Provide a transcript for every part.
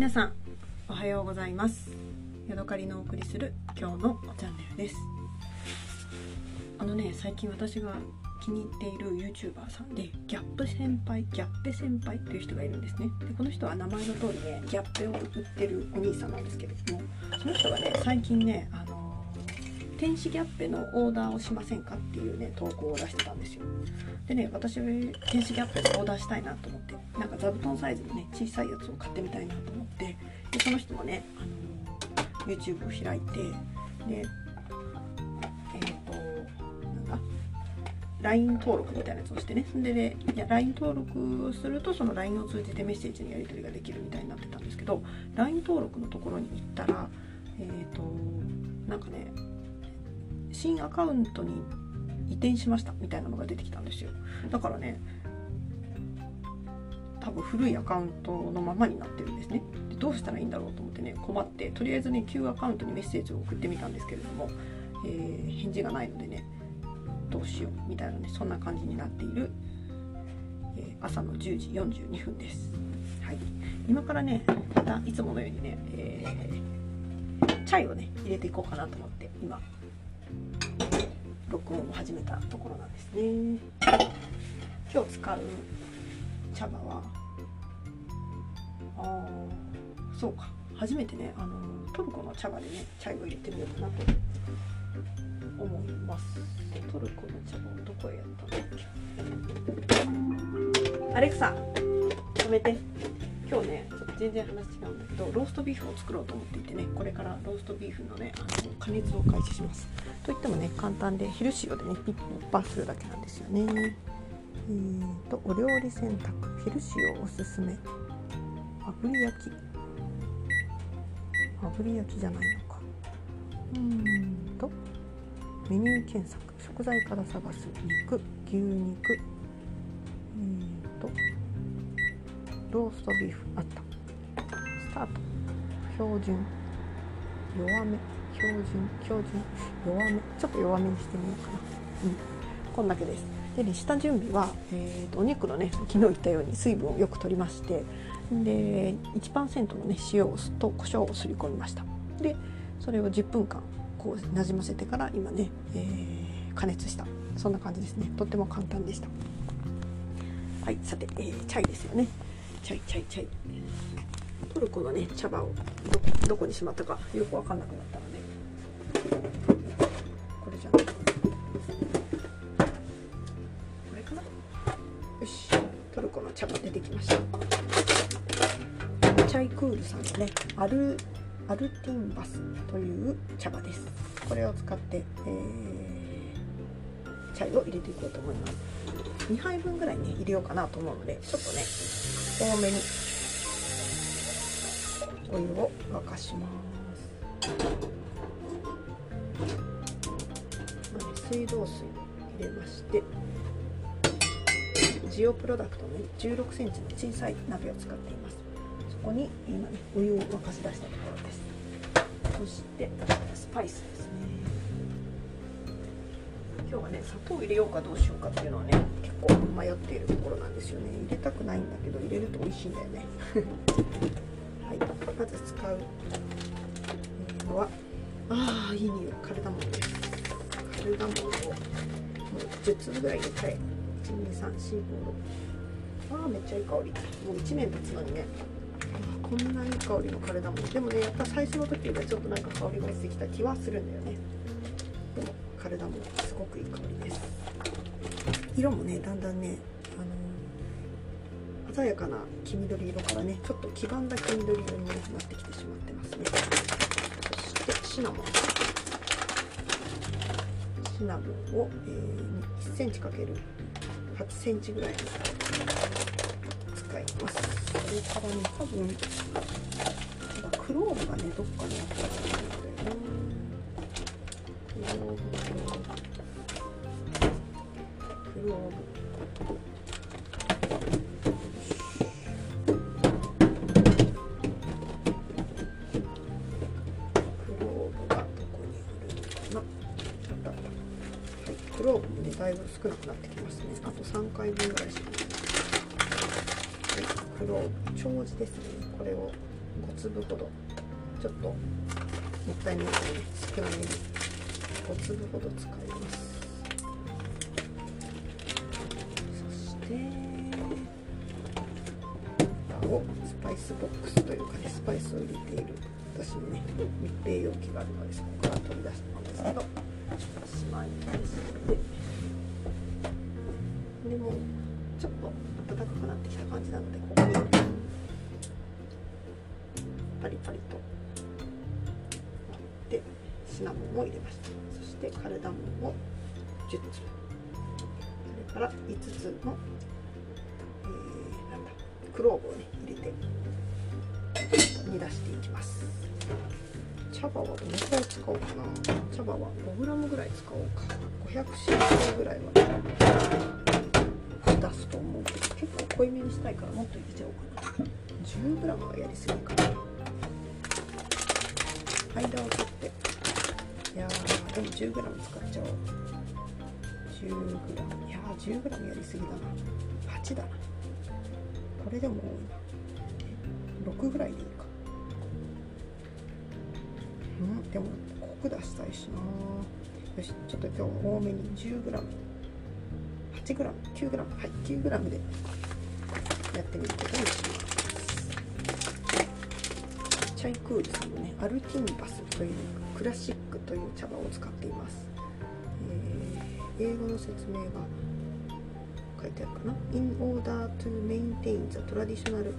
皆さんおはようございます。ヤドカリのお送りする今日のチャンネルです。あのね最近私が気に入っている YouTuber さんでギャップ先輩ギャッペ先輩という人がいるんですね。でこの人は名前の通りねギャッペを売ってるお兄さんなんですけれどもその人がね最近ねあの天使ギャッペのオーダーをしませんかっていうね投稿を出してたんですよ。でね私天使ギャッペのオーダーしたいなと思ってなんか座布団サイズのね小さいやつを買ってみたいなと思ってでその人もねあの YouTube を開いてでえっ、ー、となんだ LINE 登録みたいなやつをしてね。でねいや LINE 登録をするとその LINE を通じてメッセージのやり取りができるみたいになってたんですけど LINE 登録のところに行ったらえっ、ー、となんかね新アカウントに移転しましたみたいなのが出てきたんですよ。だからね多分古いアカウントのままになってるんですね。でどうしたらいいんだろうと思ってね困ってとりあえずね旧アカウントにメッセージを送ってみたんですけれども、えー、返事がないのでねどうしようみたいなねそんな感じになっている、えー、朝の10時42分です、はい、今からねまたいつものようにね、えー、チャイをね入れていこうかなと思って今。録音を始めたところなんですね。今日使う茶葉は？あそうか。初めてねあのトルコの茶葉でねチャイを入れてみようかなと思います。トルコの茶葉をどこへやったんだっけ？アレクサ止めて。今日ね全然話違うんだけどローストビーフを作ろうと思っていてねこれからローストビーフのねあの加熱を開始します。といってもね簡単で昼塩でねピッパするだけなんですよね。えーとお料理選択。昼塩おすすめ。炙り焼き。炙り焼きじゃないのか。うーん。とメニュー検索。食材から探す。肉。牛肉。えーとローストビーフ。あったスタート。標準。弱め。標準。標準。弱め。ちょっと弱めにしてみようかな。うん。こんだけです。でね下準備は、えーと、お肉のね昨日言ったように水分をよく取りましてで1%のね塩をと胡椒をすり込みました。でそれを10分間こうなじませてから今ね、えー、加熱した。そんな感じですね。とっても簡単でした。はい。さて、えー、チャイですよね。チャイチャイチャイ。トルコのね茶葉をどこにしまったかよく分かんなくなったので。これじゃないこれかな。よし。トルコの茶葉出てきました。チャイクールさんのねアルアルティンバスという茶葉です。これを使って、えー、チャイを入れていこうと思います。2杯分ぐらいね入れようかなと思うのでちょっとね多めにお湯を沸かします。水道水入れましてジオプロダクトの、16センチの小さい鍋を使っています。そこに今ねお湯を沸かし出したところです。そしてスパイスですね。今日はね砂糖を入れようかどうしようかっていうのはね結構迷っているところなんですよね。入れたくないんだけど入れると美味しいんだよね。はい。まず使うのはああいい匂いカルダモンです。カルダモンをもう10粒ぐらい入れたい。12345ああめっちゃいい香り。もう1年経つのにね。こんないい香りのカルダモン。でもねやっぱ最初の時よりはちょっとなんか香りがしてきた気はするんだよね。でもカルダモンすごくいい香りです。色もねだんだんね、鮮やかな黄緑色からねちょっと黄ばんだ黄緑色になってきてしまってますね。そしてシナモン。シナモンを、えー、1センチかける8センチぐらいに使います。それからね多分クローブがねどっかにあったと思うんだ少なくなってきますね。あと3回分ぐらいしか。ないはい。クローブ丁子ですね。これを5粒ほど。ちょっともったいないので、少なめに5粒ほど使います。そしてをスパイスボックスというかねスパイスを入れている。私のね密閉容器があるのでそこから取り出したんですけど。しまいですででもちょっと暖かくなってきた感じなのでここにパリパリと。でシナモンを入れました。そしてカルダモンを10粒。それから5つの、えー、なんだクローブをね入れて煮出していきます。茶葉はどのくらい使おうかな。茶葉は 5g ぐらい使おうか。500cc ぐらいは。出すと思うけど結構濃いめにしたいからもっと入れちゃおうかな 10g はやりすぎかな間を取っていやーでも 10g 使っちゃおう 10g いやー 10g やりすぎだな8だなこれでも多いな6ぐらいでいいかうんでも濃く出したいしな。よしちょっと今日は多めに 10g8g9g はい 9g でやってみることにします。チャイクールさんのねアルティンバスというクラシックという茶葉を使っています、えー、英語の説明が書いてあるかな？In order to maintain the traditional 違う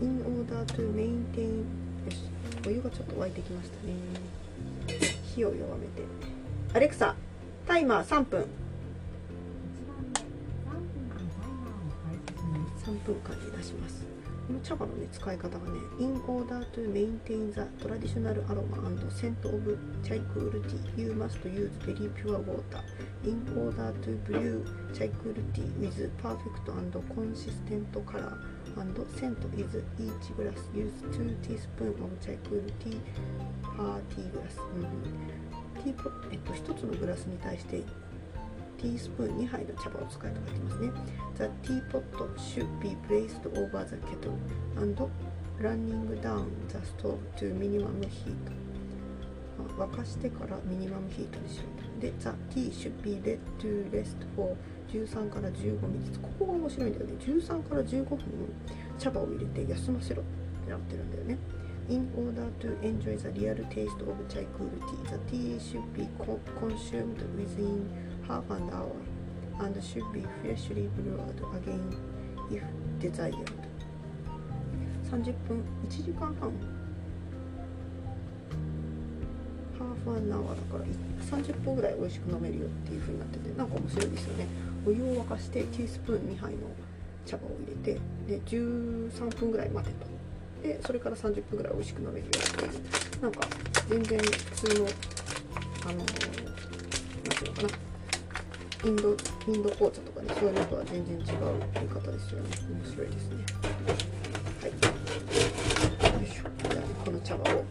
In order to maintain よしお湯がちょっと沸いてきましたね。火を弱めてアレクサタイマー3分3分間に出しますこの茶葉の、ね、使い方がね In order to maintain the traditional aroma and scent of chai cool tea you must use very pure water In order to brew chai cool tea with perfect and consistent color and scent is each glass use 2 teaspoon of chai cool tea ーティーグラス、うん、ティーポえっと1つのグラスに対してティースプーン2杯の茶葉を使えと書いてますね。The teapot should be placed over the kettle and running 沸かしてからミニマムヒートにしようで、The tea should be let to から15分ここが面白いんだよね。13から15分茶葉を入れて休ませろってなってるんだよね。In order to enjoy the real taste of chai cool tea, the tea should be co consumed within half an hour and should be freshly brewed again if desired 30分1時間半ハーフアンアワーだから30分ぐらい美味しく飲めるよっていう風になっててなんか面白いですよねお湯を沸かしてティースプーン2杯の茶葉を入れてで13分ぐらい待てとでそれから30分ぐらい美味しく飲めるよっていうなんか全然普通のあの何ていうのかな。インドインド紅茶とかねそういうのとは全然違うやり方ですよね。面白いですね。はい。よいしょ。じゃあこの茶葉を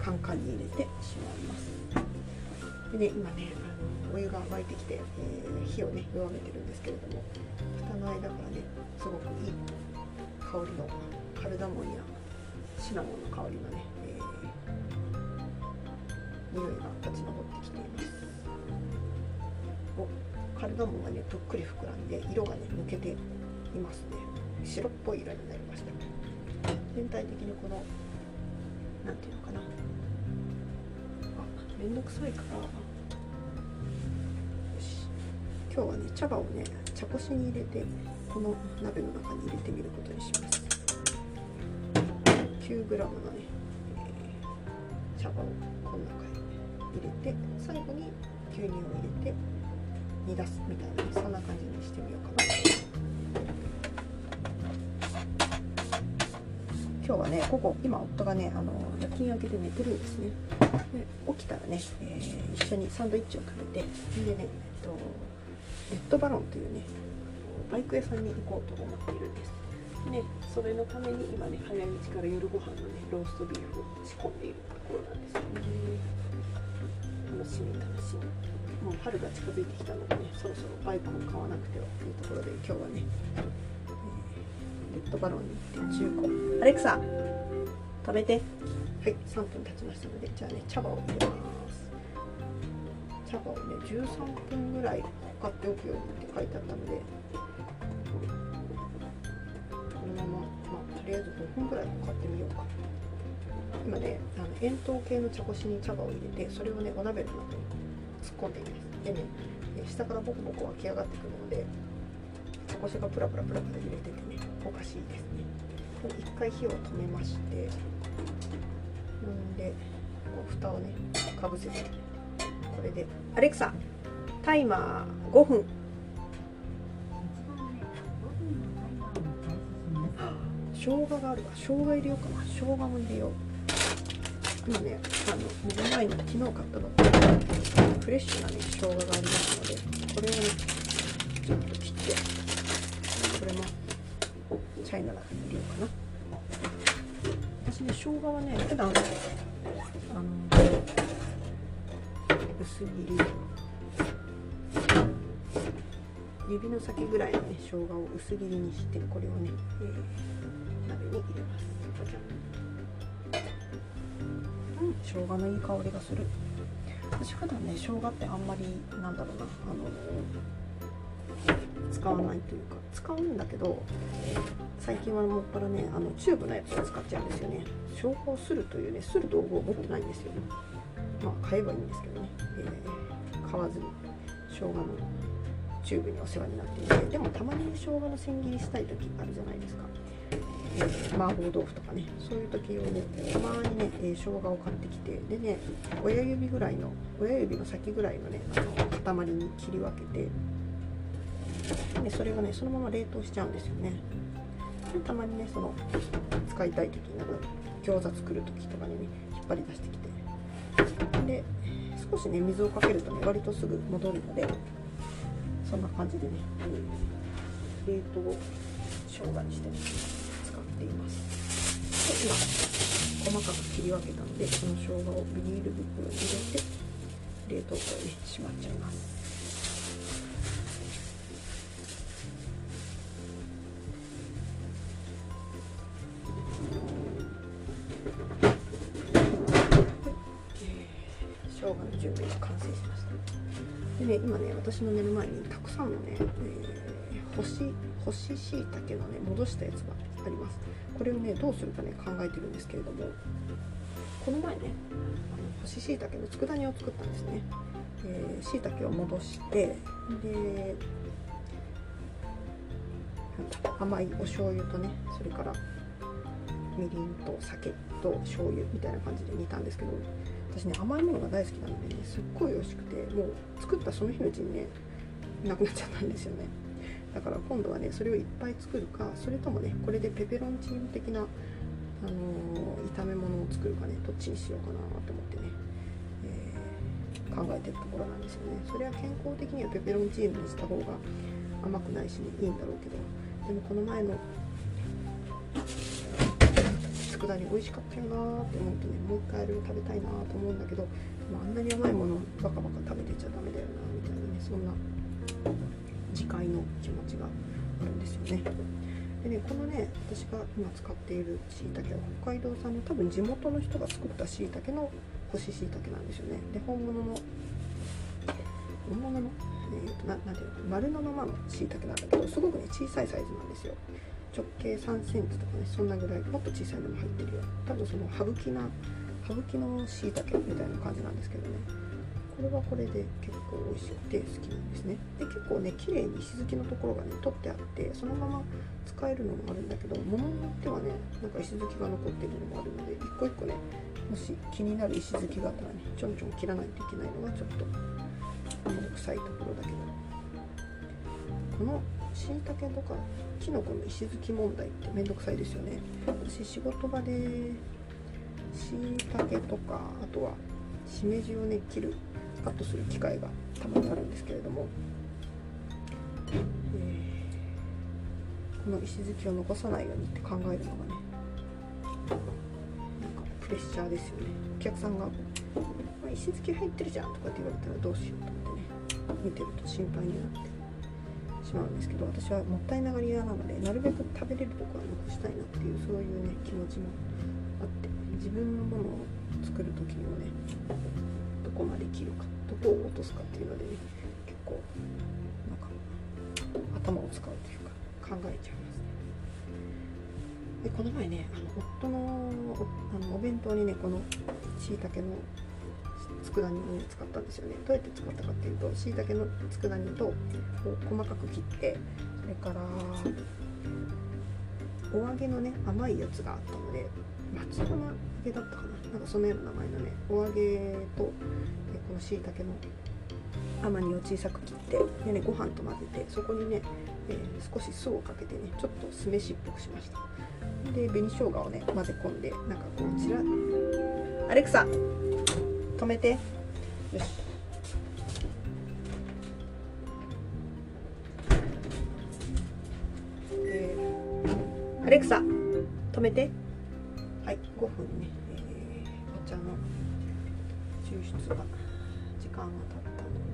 カンカンに入れてしまいます。でね今ねあのお湯が沸いてきて、えー、火をね弱めてるんですけれども蓋の間からねすごくいい香りのカルダモンやシナモンの香りのね、えー、匂いが立ち上ってきています。おカルダモンがねぷっくり膨らんで色がね抜けていますね。白っぽい色になりました。全体的にこの何ていうのかな。あめんどくさいから。よし。今日はね茶葉をね茶こしに入れてこの鍋の中に入れてみることにします。9g のね、茶葉をこの中に入れて最後に牛乳を入れて煮出すみたいなそんな感じにしてみようかな。今日はね午後今夫がねあの夜勤明けで寝てるんですね。で起きたらね、えー、一緒にサンドイッチを食べてでね、えっと、レッドバロンというねバイク屋さんに行こうと思っているんです。ね、それのために今ね早いうちから夜ご飯のねローストビーフを仕込んでいるところなんですよね。楽しみ楽しみもう春が近づいてきたのでねそろそろバイクを買わなくてはというところで今日はね、レッドバロンに行って中古。アレクサ食べて。はい3分経ちましたのでじゃあね茶葉を入れます。茶葉をね13分ぐらい買っておくようにって書いてあったのでりあえず5分ぐらい買ってみようか。今ねあの円筒形の茶こしに茶葉を入れてそれをねお鍋の中に突っ込んでいます。でね下からボコボコ湧き上がってくるので茶こしがプラプラプラプラ揺れててねおかしいですね。一回火を止めましてんでこう蓋をねかぶせて。これでアレクサタイマー5分。生姜があるわ。生姜入れようかな。生姜も入れよう。今ねあの目の前に昨日買ったの。フレッシュなね生姜がありますのでこれをねちょっと切ってこれもチャイナラ入れようかな。私ね生姜はね普段あの薄切り。指の先ぐらいのね生姜を薄切りにしてこれをね、えー、に入れます。うん生姜のいい香りがする。私普段ね生姜ってあんまりなんだろうな。あの使わないというか。使うんだけど最近はもっぱらねあのチューブのやつを使っちゃうんですよね。生姜をするというねする道具を持ってないんですよまあ買えばいいんですけどね、えー、買わずに生姜のチューブにお世話になっていて。でもたまに生姜の千切りしたい時あるじゃないですか、えー、麻婆豆腐とかねそういう時をねたまにね、えー、生姜を買ってきてでね親指ぐらいの親指の先ぐらいのねあの塊に切り分けてでそれをねそのまま冷凍しちゃうんですよね。でたまにねその使いたい時になんか餃子作る時とかにね引っ張り出してきて。で少しね水をかけるとね割とすぐ戻るのでそんな感じでね、うん冷凍生姜にして、ね、使っています。で今細かく切り分けたのでその生姜をビニール袋に入れて冷凍庫にしまっちゃいます。生姜の準備が完成しました。でね今ね私の目の前にたくさんのね、えー、干し干し椎茸のね戻したやつがあります。これをねどうするかね考えてるんですけれどもこの前ねあの干し椎茸の佃煮を作ったんですね。えー、椎茸を戻してで甘いお醤油とねそれからみりんと酒と醤油みたいな感じで煮たんですけど私ね甘いものが大好きなのでねすっごい美味しくてもう作ったその日のうちにねなくなっちゃったんですよね。だから今度はねそれをいっぱい作るかそれともねこれでペペロンチーノ的な、あのー、炒め物を作るかねどっちにしようかなと思ってね、えー、考えてるところなんですよね。それは健康的にはペペロンチーノにした方が甘くないしねいいんだろうけど。でもこの前の佃煮美味しかったよなって思うとねもう一回あれを食べたいなと思うんだけど、まあ、あんなに甘いものバカバカ食べてちゃダメだよなみたいなねそんな自戒の気持ちがあるんですよね。でねこのね私が今使っているしいたけは北海道産の多分地元の人が作ったしいたけの干ししいたけなんですよね。で本物の本物のえーと、ななんていうの丸のままのしいたけなんだけどすごくね小さいサイズなんですよ。直径3センチとかねそんなぐらいもっと小さいのも入ってるよ。多分その羽吹きな羽吹きのしいたけみたいな感じなんですけどね。これはこれで結構美味しくて好きなんですね。で結構ね綺麗に石突きのところがね取ってあってそのまま使えるのもあるんだけど物によってはねなんか石突きが残ってるのもあるので一個一個ねもし気になる石突きがあったらねちょんちょん切らないといけないのがちょっと面倒くさいところだけど。このしいたけとかきのこの石突き問題ってめんどくさいですよね。私仕事場でしいたけとかあとはしめじをね切るカットする機会がたまにあるんですけれども、えー、この石突きを残さないようにって考えるのがねなんかプレッシャーですよね。お客さんが「石突き入ってるじゃん」とかって言われたらどうしようと思ってね見てると心配になってしまうんですけど私はもったいながり屋なのでなるべく食べれるとこは残したいなっていうそういうね気持ちもあって自分のものを作る時にはねどこまで切るか。どこを落とすかっていうのでね結構なんか頭を使うというか考えちゃいますねでこの前ねあの夫のあのお弁当にねこのしいたけの佃煮を、ね、使ったんですよね。どうやって使ったかっていうとしいたけの佃煮と細かく切ってそれからお揚げのね甘いやつがあったので松山揚げだったかな。なんかそのような名前のねお揚げとこのしいたけの甘煮を小さく切ってで、ね、ご飯と混ぜてそこにね、えー、少し酢をかけてねちょっと酢飯っぽくしました。で紅生姜をね混ぜ込んでなんかこちらアレクサ止めて。よし、アレクサ止めて。はい5分ね、えー、お茶の抽出が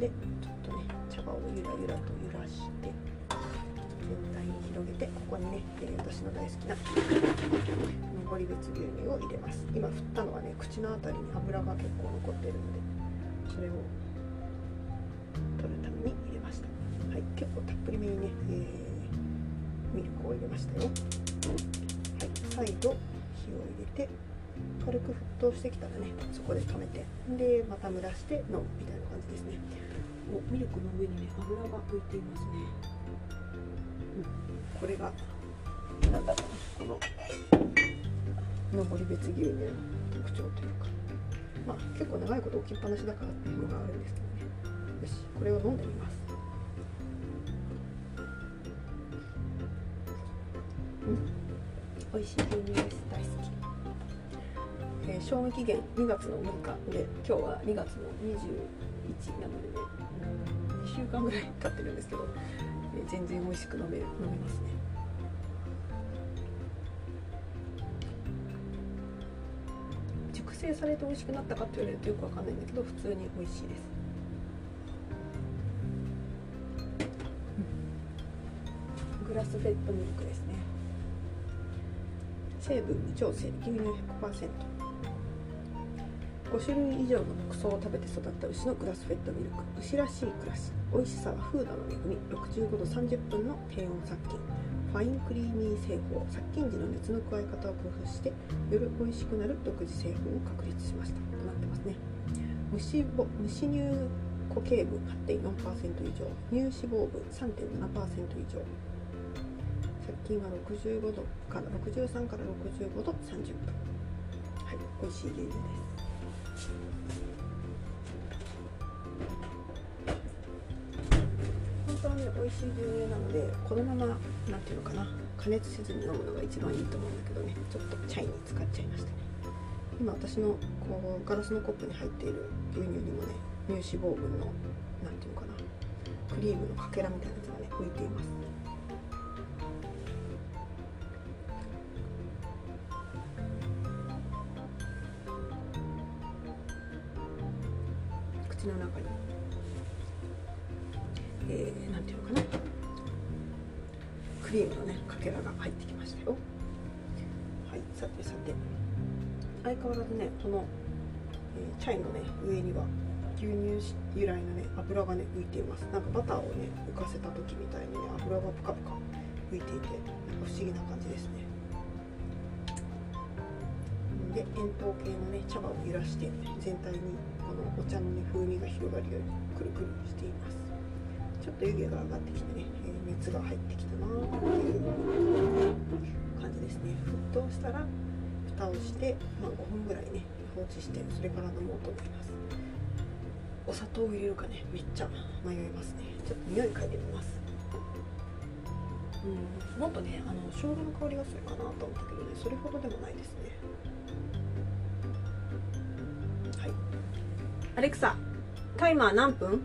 でちょっとね茶葉をゆらゆらと揺らして全体に広げてここにね、えー、私の大好きな氷別牛乳を入れます。今振ったのはね口の辺りに油が結構残っているのでそれを取るために入れました。はい結構たっぷりめにね、えー、ミルクを入れましたよ。はい再度火を入れて軽く沸騰してきたらねそこで止めてでまた蒸らして飲むみたいな感じですね。おミルクの上にね油が浮いていますね、うん、これがなんだろうこの登別牛乳の特徴というか。まあ結構長いこと置きっぱなしだからっていうのがあるんですけどね。よしこれを飲んでみます。うん。美味しい牛乳です。大好き。えー、賞味期限2月の6日で今日は2月の21なのでね、2週間ぐらい経ってるんですけど、えー、全然美味しく飲める飲めますね。成されて美味しくなったかって言われるとよくわかんないんだけど普通に美味しいです、うん、グラスフェットミルクですね。成分無調整牛乳100% 5種類以上の牧草を食べて育った牛のグラスフェットミルク。牛らしい暮らし。美味しさはフードの恵み。65度30分の低温殺菌。ファインクリーミー製法。殺菌時の熱の加え方を工夫してより美味しくなる独自製法を確立しました。となってますね。虫ぼ虫乳固形分8.4%以上。乳脂肪分3.7%以上。殺菌は65度から63から65度30分。はい美味しい牛乳です。本当はね美味しい牛乳なのでこのまま何ていうのかな加熱せずに飲むのが一番いいと思うんだけどね。ちょっとチャイに使っちゃいましたね。今私のこうガラスのコップに入っている牛乳にもね乳脂肪分の何ていうのかなクリームのかけらみたいなやつがね浮いています。由来のね油がね浮いています。なんかバターをね浮かせた時みたいにね油がプカプカ浮いていてなんか不思議な感じですね。で円筒形のね茶葉を揺らして全体にこのお茶のね風味が広がるようにくるくるしています。ちょっと湯気が上がってきてね、え、熱が入ってきたなっていう感じですね。沸騰したら蓋をして、まあ、5分ぐらいね放置してそれから飲もうと思います。お砂糖を入れるかね。めっちゃ迷いますね。ちょっと匂い嗅いでみます。うん。もっとねあの生姜の香りがするかなと思ったけどね。それほどでもないですね。はい。アレクサタイマー何分？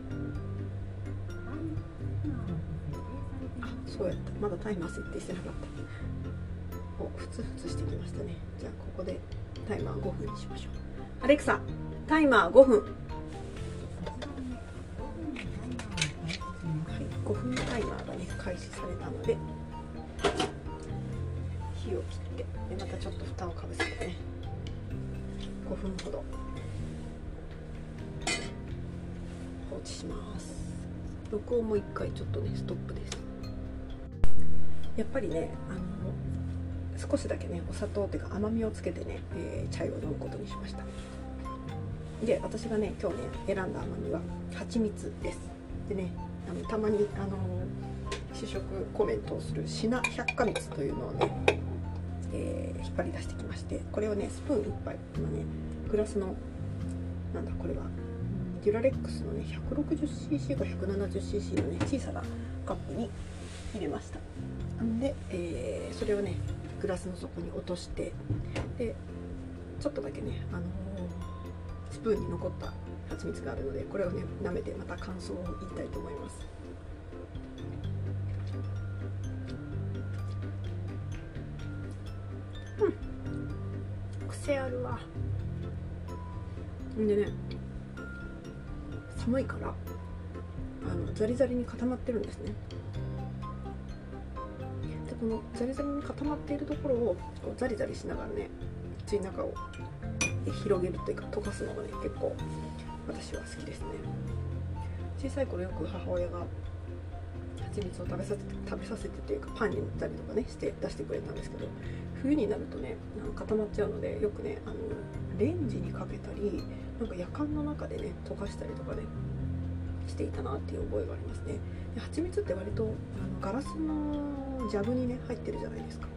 そうやった。まだタイマー設定してなかった。おふつふつしてきましたね。じゃあここでタイマー5分にしましょう。アレクサタイマー5分5分タイマーがね開始されたので火を切ってでまたちょっと蓋をかぶせてね5分ほど放置します。録音も1回ちょっとねストップです。やっぱりねあの少しだけねお砂糖っていうか甘みをつけてね、えー、チャイを飲むことにしました。で私がね今日ね選んだ甘みは蜂蜜です。でねあのたまにあの試食コメントをするシナ百花蜜というのをね、えー、引っ張り出してきましてこれをねスプーン1杯今ねグラスのなんだこれはデュラレックスのね 160cc か 170cc のね小さなカップに入れました。で、えー、それをねグラスの底に落としてでちょっとだけね、あのー、スプーンに残った蜂蜜があるのでこれをね舐めてまた感想を言いたいと思います。うん。癖あるわ。んでね寒いからあのザリザリに固まってるんですね。でこのザリザリに固まっているところをこうザリザリしながらね口の中を広げるというか溶かすのがね結構私は好きですね。小さい頃よく母親が蜂蜜を食べさせて食べさせてというかパンに塗ったりとかねして出してくれたんですけど冬になるとね固まっちゃうのでよくねあのレンジにかけたりなんか夜間の中でね溶かしたりとかねしていたなっていう覚えがありますね。で蜂蜜って割とあのガラスのジャブにね入ってるじゃないですか。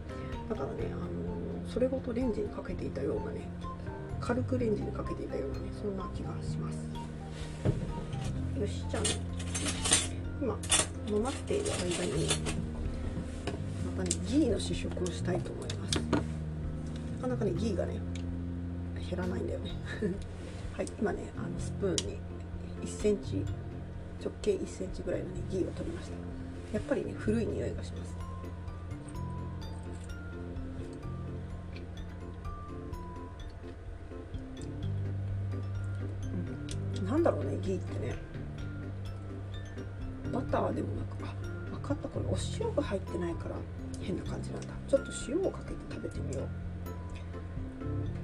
だからねあのそれごとレンジにかけていたようなね軽くレンジにかけていたようなねそんな気がします。よしじゃあね。今待っている間にまたねギーの試食をしたいと思います。なかなかねギーがね減らないんだよね。はい今ねあのスプーンに1センチ直径1センチぐらいのねギーを取りました。やっぱりね古い匂いがします。なんだろうねギーってね。バターでもなくあ分かったこれお塩が入ってないから変な感じなんだ。ちょっと塩をかけて食べてみよう。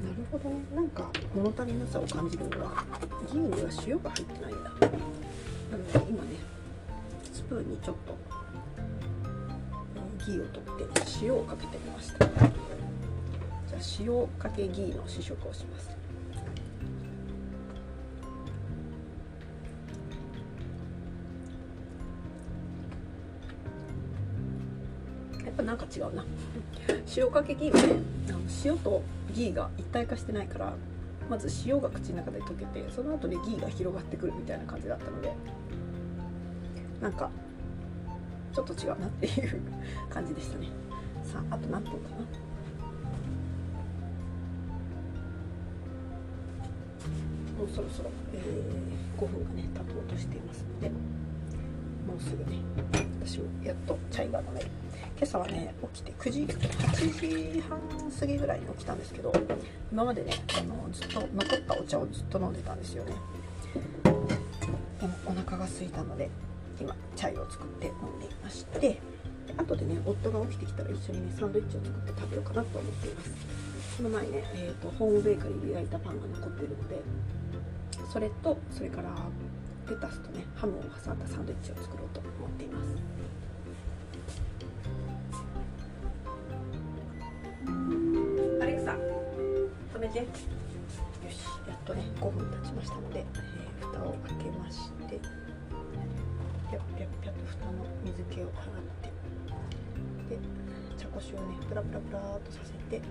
なるほどね。なんか物足りなさを感じるのはギーには塩が入ってないんだ。なので今ねスプーンにちょっとギーを取って塩をかけてみました。じゃあ塩かけギーの試食をします。塩かけギーはねあの塩とギーが一体化してないからまず塩が口の中で溶けてその後でギーが広がってくるみたいな感じだったのでなんかちょっと違うなっていう感じでしたね。さああと何分かな？もうそろそろ、えー、5分がね経とうとしていますので。もうすぐね私もやっとチャイが飲める今朝はね起きて9時8時半過ぎぐらいに起きたんですけど今までねあのずっと残ったお茶をずっと飲んでたんですよね。でもお腹が空いたので今チャイを作って飲んでいまして後でね夫が起きてきたら一緒にねサンドイッチを作って食べようかなと思っています。その前ね、えーと、ホームベーカリーで焼いたパンが残ってるのでそれとそれからレタスとねハムを挟んだサンドイッチを作ろうと思っています。アレクサ止めて。よしやっとね5分経ちましたので、えー、蓋を開けまして。ぴゃっぴゃっぴゃと蓋の水気を払って。で茶こしをねプラプラプラーとさせて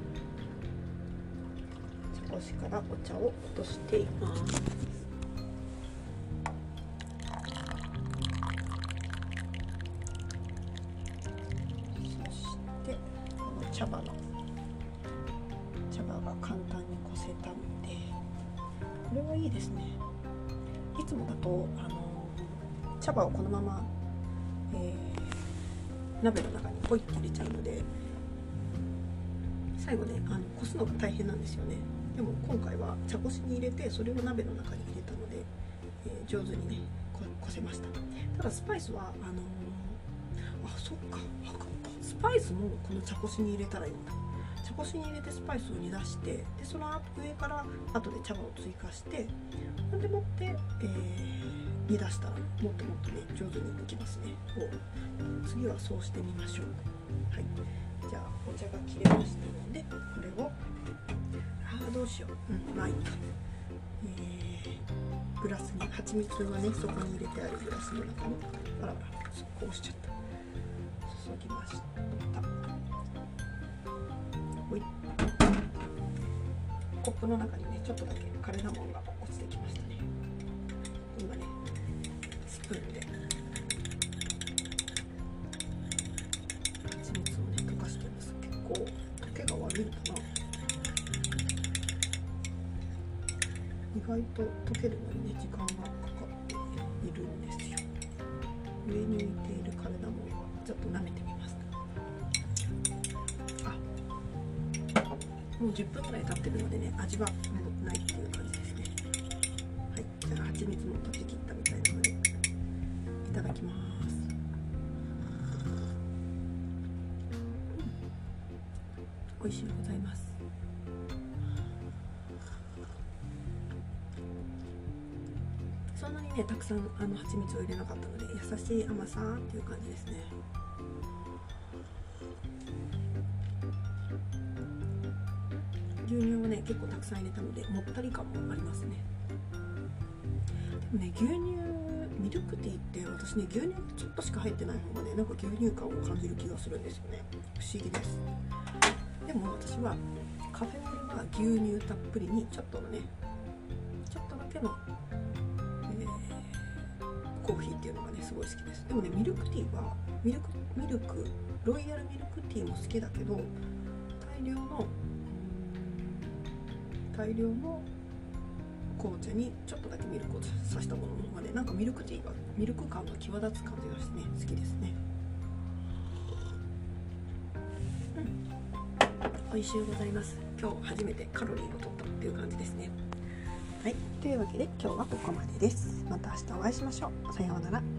茶こしからお茶を落としています。のが大変なんですよね。でも今回は茶こしに入れてそれを鍋の中に入れたので、えー、上手にねこせました。ただスパイスはあのあそっか分かったスパイスもこの茶こしに入れたらいいんだ茶こしに入れてスパイスを煮出してでその上から後で茶葉を追加してほんでもって、えー、煮出したらもっともっとね上手にいきますね。お次はそうしてみましょう。はい。じゃあお茶が切れましたのでこれをああどうしよう。うんまあいいか。えー、グラスに蜂蜜がねそこに入れてあるグラスの中にパラパラこうしちゃった。注ぎました。ほい。コップの中にねちょっとだけカルダモンが外と溶けるのにね時間がかかっているんですよ。上に浮いているカルダモンは。ちょっと舐めてみますあもう10分くらい経ってるのでね味は。ねたくさんあの蜂蜜を入れなかったので優しい甘さっていう感じですね。牛乳をね結構たくさん入れたのでもったり感もありますね。でもね牛乳ミルクティーって私ね牛乳ちょっとしか入ってない方がねなんか牛乳感を感じる気がするんですよね。不思議です。でも私はカフェオレは牛乳たっぷりにちょっとのねっていうのがねすごい好きです。でもねミルクティーはミルクミルクロイヤルミルクティーも好きだけど大量の大量の紅茶にちょっとだけミルクをさしたものの方がねなんかミルクティーがミルク感が際立つ感じがしてね好きですね。うん。美味しゅうございます。今日初めてカロリーを取ったっていう感じですね。はい、というわけで今日はここまでです。また明日お会いしましょう。さようなら。